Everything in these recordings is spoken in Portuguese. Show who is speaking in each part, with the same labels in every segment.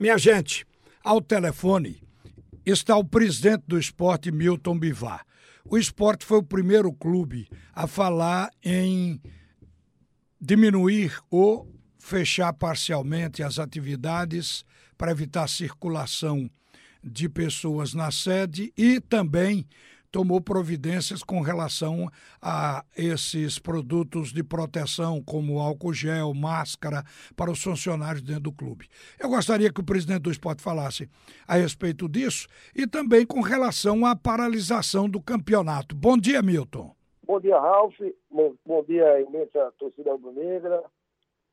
Speaker 1: Minha gente, ao telefone está o presidente do esporte, Milton Bivar. O esporte foi o primeiro clube a falar em diminuir ou fechar parcialmente as atividades para evitar circulação de pessoas na sede e também tomou providências com relação a esses produtos de proteção, como álcool gel, máscara, para os funcionários dentro do clube. Eu gostaria que o presidente do esporte falasse a respeito disso e também com relação à paralisação do campeonato. Bom dia, Milton.
Speaker 2: Bom dia, Ralf. Bom, bom dia, imensa torcida rubro-negra,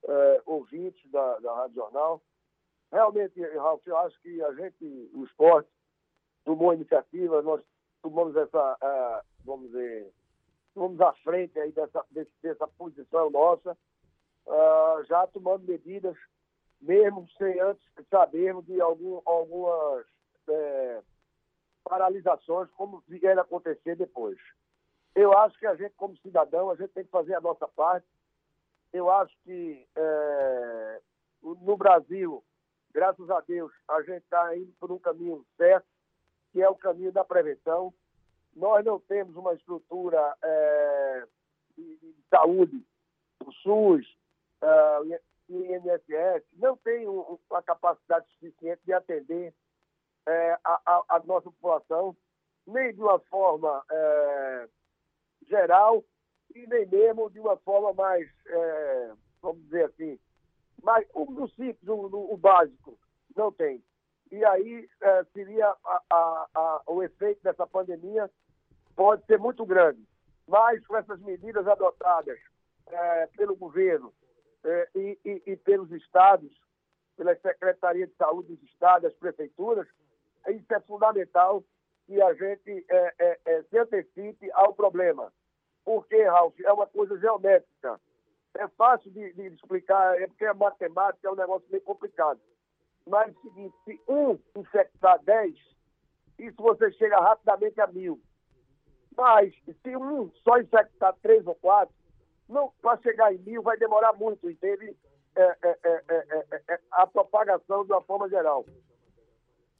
Speaker 2: eh, ouvintes da, da Rádio Jornal. Realmente, Ralf, eu acho que a gente, o esporte, tomou iniciativa, nós tomamos essa, uh, vamos dizer, tomamos à frente aí dessa, dessa posição nossa, uh, já tomando medidas, mesmo sem antes sabermos de algum, algumas é, paralisações, como vieram acontecer depois. Eu acho que a gente, como cidadão, a gente tem que fazer a nossa parte. Eu acho que é, no Brasil, graças a Deus, a gente está indo por um caminho certo que é o caminho da prevenção. Nós não temos uma estrutura é, de, de, saúde, o SUS, o INSS, não tem um, uma capacidade suficiente de atender é, a, a, a, nossa população, nem de uma forma é, geral e nem mesmo de uma forma mais, é, vamos dizer assim, mais, o, o simples, o, o básico, não tem. E aí é, seria a, a, a, o efeito dessa pandemia pode ser muito grande. Mas com essas medidas adotadas é, pelo governo é, e, e, e, pelos estados, pela Secretaria de Saúde dos estados, as prefeituras, isso é fundamental que a gente é, é, é, se antecipe ao problema. Porque, Ralf, é uma coisa geométrica. É fácil de, de explicar, é porque a matemática é um negócio meio complicado. Mas é o seguinte, se um infectar 10, isso você chega rapidamente a mil. Mas se um só infectar três ou quatro, para chegar em mil vai demorar muito, entende? É, é, é, a propagação de uma forma geral.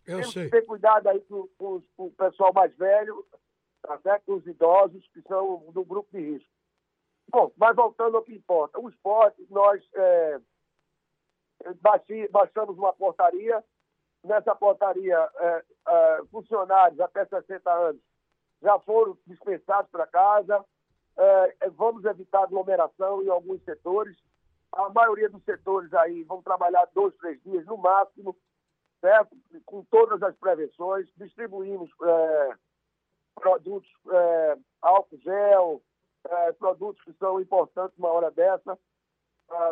Speaker 1: Eu Temos sei.
Speaker 2: que ter cuidado aí com, com, com, o pessoal mais velho, tá certo? com os idosos, que são do grupo de risco. Bom, mas voltando ao que importa. O esporte, nós baixamos uma portaria. Nessa portaria, é, é, funcionários até 60 anos já foram dispensados para casa. É, vamos evitar aglomeração em alguns setores. A maioria dos setores aí vão trabalhar dois, três dias no máximo, certo? com todas as prevenções. Distribuímos é, produtos, é, álcool gel, é, produtos que são importantes numa hora dessa,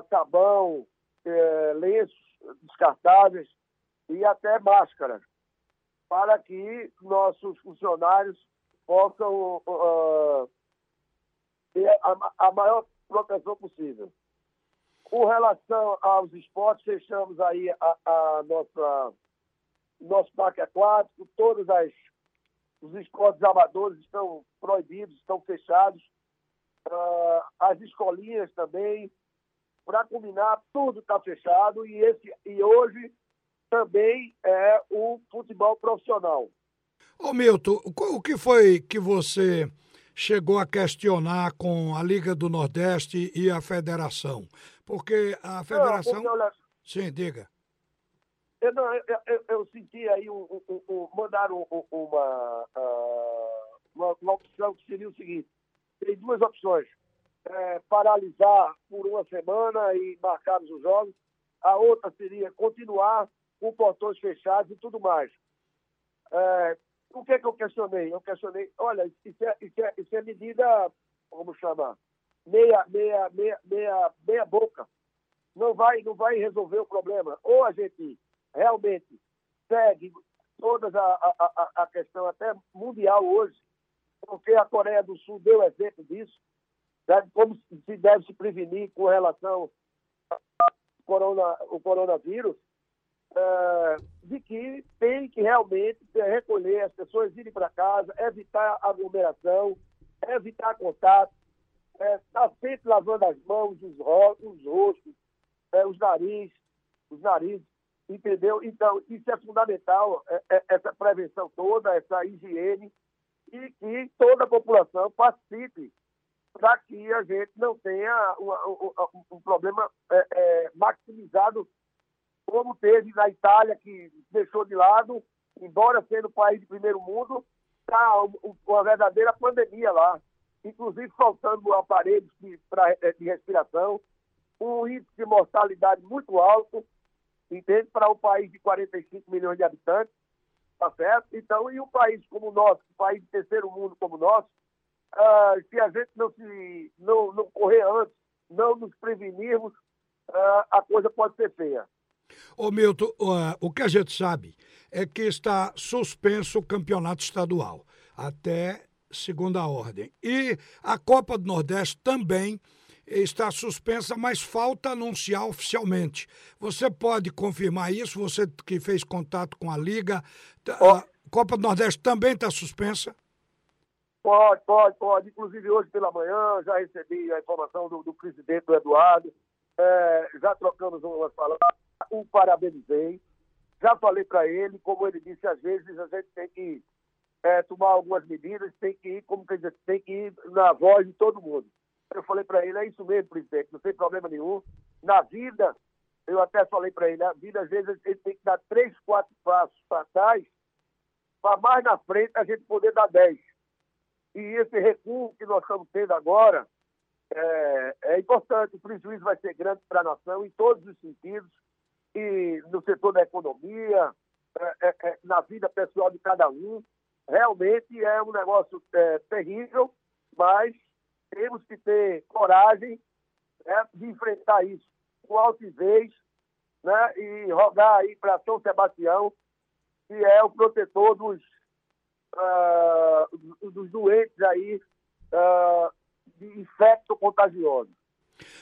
Speaker 2: sabão, é, lenços descartáveis e até máscaras, para que nossos funcionários possam uh, ter a, a, maior proteção possível. Com relação aos esportes, fechamos aí a, a nossa nosso parque aquático, todos as, os esportes amadores estão proibidos, estão fechados. Uh, as escolinhas também, para combinar, tudo está fechado e, esse, e hoje também é o futebol profissional.
Speaker 1: Ô Milton, o que foi que você chegou a questionar com a Liga do Nordeste e a Federação? Porque a Federação. Não, porque, olha, Sim, diga.
Speaker 2: Eu, não, eu, eu, eu senti aí um, um, um, mandaram uma, uh, uma, uma opção que seria o seguinte: tem duas opções é, paralisar por uma semana e marcarmos os jogos. A outra seria continuar com portões fechados e tudo mais. É, o que é que eu questionei? Eu questionei, olha, isso é, isso é, isso é medida, como chamar, meia, meia, meia, meia, meia boca. Não vai, não vai resolver o problema. Ou a gente realmente segue toda a, a, a questão até mundial hoje, porque a Coreia do Sul deu exemplo disso, como se deve se prevenir com relação ao corona, o coronavírus, é, de que tem que realmente recolher as pessoas irem para casa, evitar aglomeração, evitar contato, é, estar tá sempre lavando as mãos, os, os rostos, é, os narizes, os narizes, Entendeu? Então, isso é fundamental, é, é, essa prevenção toda, essa higiene, e que toda a população participe para que a gente não tenha uma, um, um, problema é, é, maximizado, como teve na Itália, que deixou de lado, embora sendo um país de primeiro mundo, está uma verdadeira pandemia lá, inclusive faltando aparelhos de, pra, é, de respiração, um índice de mortalidade muito alto, entende? Para um país de 45 milhões de habitantes, tá certo? Então, e um país como o nosso, um país de terceiro mundo como o nosso, uh, se a gente não se não, não correr antes, não nos prevenirmos, uh, a coisa pode ser feia.
Speaker 1: Ô Milton, o que a gente sabe é que está suspenso o campeonato estadual até segunda ordem. E a Copa do Nordeste também está suspensa, mas falta anunciar oficialmente. Você pode confirmar isso? Você que fez contato com a Liga. A Copa do Nordeste também está suspensa?
Speaker 2: Pode, pode, pode. Inclusive, hoje pela manhã, já recebi a informação do, do presidente do Eduardo. É, já trocamos umas palavras. O parabenizei. Já falei para ele, como ele disse, às vezes a gente tem que é, tomar algumas medidas, tem que ir, como que dizer, tem que ir na voz de todo mundo. Eu falei para ele, é isso mesmo, presidente, não tem problema nenhum. Na vida, eu até falei para ele, na vida, às vezes, ele tem que dar três, quatro passos para trás, para mais na frente a gente poder dar dez. E esse recuo que nós estamos tendo agora é, é importante. O prejuízo vai ser grande para a nação em todos os sentidos, e no setor da economia, é, é, é, na vida pessoal de cada um. Realmente é um negócio é, terrível, mas temos que ter coragem né, de enfrentar isso com altivez né, e rogar aí para São Sebastião, que é o protetor dos, uh, dos doentes aí uh, de infecto contagioso.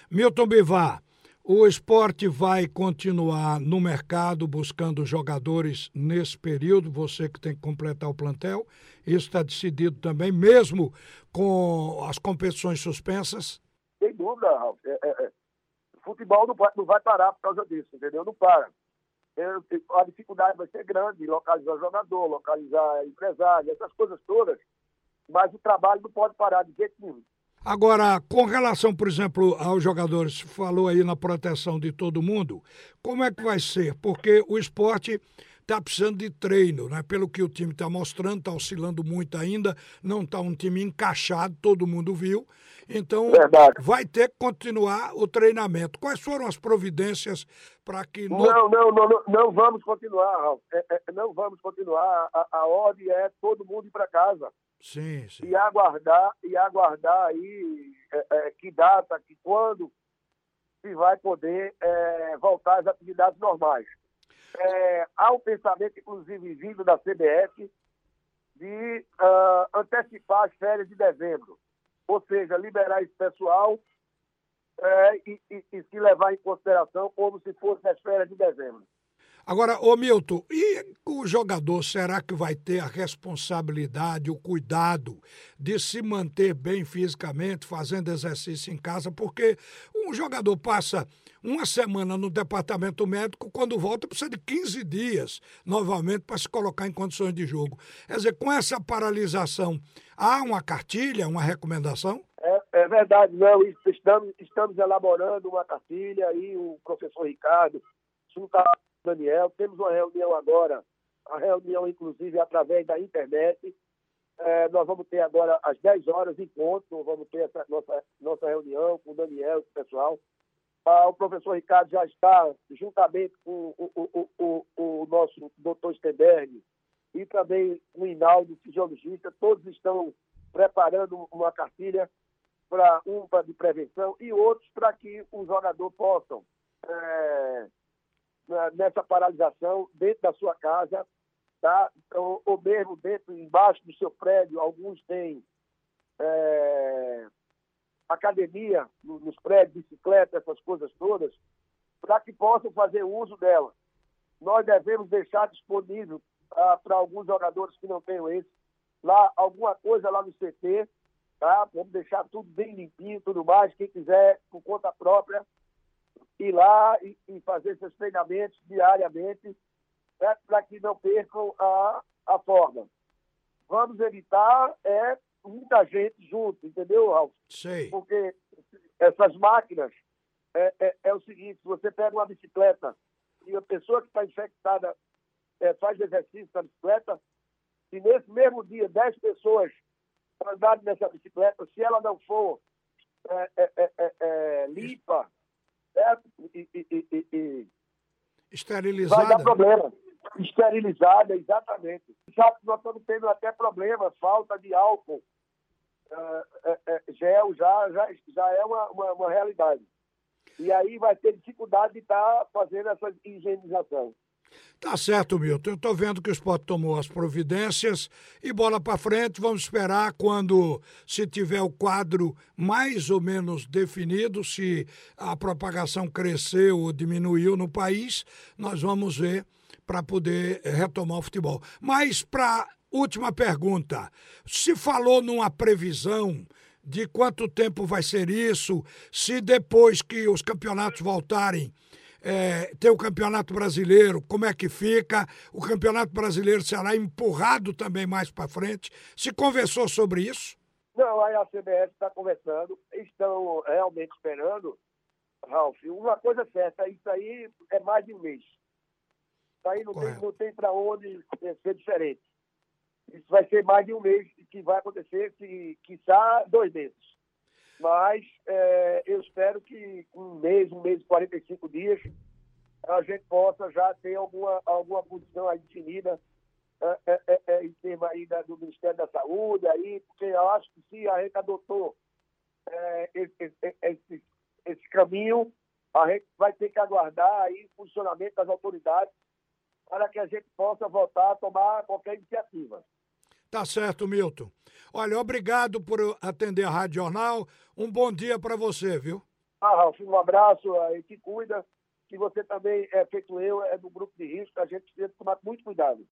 Speaker 1: Milton Bivar, o esporte vai continuar no mercado buscando jogadores nesse período, você que tem que completar o plantel. Isso está decidido também, mesmo com as competições suspensas?
Speaker 2: Sem dúvida, Ralf. É, é, é. Futebol não vai, não vai, parar por causa disso, entendeu? Não para. A dificuldade vai ser grande, localizar jogador, localizar empresário, essas coisas todas. Mas o trabalho não pode parar de jeito nenhum.
Speaker 1: Agora, com relação, por exemplo, aos jogadores, falou aí na proteção de todo mundo, como é que vai ser? Porque o esporte está precisando de treino, né? Pelo que o time está mostrando, está oscilando muito ainda, não está um time encaixado, todo mundo viu. Então, Verdade. vai ter que continuar o treinamento. Quais foram as providências para que.
Speaker 2: No... Não, não, não, não, não, vamos continuar, Ralf. É, é, não vamos continuar. A, a ordem é todo mundo ir para casa.
Speaker 1: Sim, sim.
Speaker 2: E aguardar, e aguardar aí é, é, que data, que quando se vai poder é, voltar às atividades normais. É, há um pensamento, inclusive, vindo da CBF, de uh, antecipar as férias de dezembro. Ou seja, liberar esse pessoal é, e, e, e se levar em consideração como se fosse as férias de dezembro.
Speaker 1: Agora, ô Milton, e o jogador será que vai ter a responsabilidade, o cuidado de se manter bem fisicamente, fazendo exercício em casa? Porque um jogador passa uma semana no departamento médico, quando volta precisa de 15 dias novamente para se colocar em condições de jogo. Quer dizer, com essa paralisação, há uma cartilha, uma recomendação?
Speaker 2: É, é verdade, não. Estamos, estamos elaborando uma cartilha aí, o professor Ricardo, junto Daniel. Temos uma reunião agora, a reunião, inclusive, através da internet. É, nós vamos ter agora às 10 horas encontro, vamos ter essa nossa, nossa reunião com o Daniel, com o pessoal. Ah, o professor Ricardo já está, juntamente com o, o, o, o nosso doutor Stenberg e também o Inaldo, fisiologista, todos estão preparando uma cartilha para um para de prevenção e outros para que o jogador possam é, nessa paralisação dentro da sua casa, tá? ou, ou mesmo dentro, embaixo do seu prédio, alguns têm é, academia nos prédios, bicicleta, essas coisas todas, para que possam fazer uso dela. Nós devemos deixar disponível ah, para alguns jogadores que não tenham esse, lá alguma coisa lá no CT, tá? Vamos deixar tudo bem limpinho, tudo mais. Quem quiser, por conta própria, ir lá e, e fazer seus treinamentos diariamente né, para que não percam a, a forma. Vamos evitar é muita gente junto, entendeu, Ralf?
Speaker 1: Sei.
Speaker 2: Porque essas máquinas, é, é, é, o seguinte, se você pega uma bicicleta e a pessoa que está infectada é, faz exercício na bicicleta, se nesse mesmo dia 10 pessoas andarem nessa bicicleta, se ela não for é, é, é, limpa, certo? E, e, e, e,
Speaker 1: Esterilizada.
Speaker 2: Vai dar problema. Esterilizada, exatamente. Já nós estamos tendo até problemas, falta de álcool. Uh, gel já, já, já é uma, uma, uma, realidade. E aí vai ter dificuldade de estar tá fazendo essa higienização.
Speaker 1: Tá certo, Milton. Eu estou vendo que o esporte tomou as providências e bola para frente. Vamos esperar quando se tiver o quadro mais ou menos definido, se a propagação cresceu ou diminuiu no país, nós vamos ver para poder retomar o futebol. Mas para última pergunta, se falou numa previsão de quanto tempo vai ser isso, se depois que os campeonatos voltarem é, ter o Campeonato Brasileiro, como é que fica? O Campeonato Brasileiro será empurrado também mais para frente? Se conversou sobre isso?
Speaker 2: Não, a CBF está conversando, estão realmente esperando, Ralf. Uma coisa certa, isso aí é mais de um mês. Isso aí não Correto. tem, não tem para onde ser diferente. Isso vai ser mais de um mês que vai acontecer, se quiçá dois meses. Mas é, eu espero que um mês, um mês e 45 dias, a gente possa já ter alguma, alguma posição aí definida é, é, é, é em termos aí da, do Ministério da Saúde, aí, porque eu acho que se a gente adotou é, esse, esse, esse caminho, a gente vai ter que aguardar aí o funcionamento das autoridades para que a gente possa voltar a tomar qualquer iniciativa.
Speaker 1: Tá certo, Milton. Olha, obrigado por atender a Rádio Jornal. Um bom dia para você, viu?
Speaker 2: Ah, Ralf, um abraço aí que cuida. Que você também é feito eu, é do grupo de risco, a gente precisa tomar muito cuidado.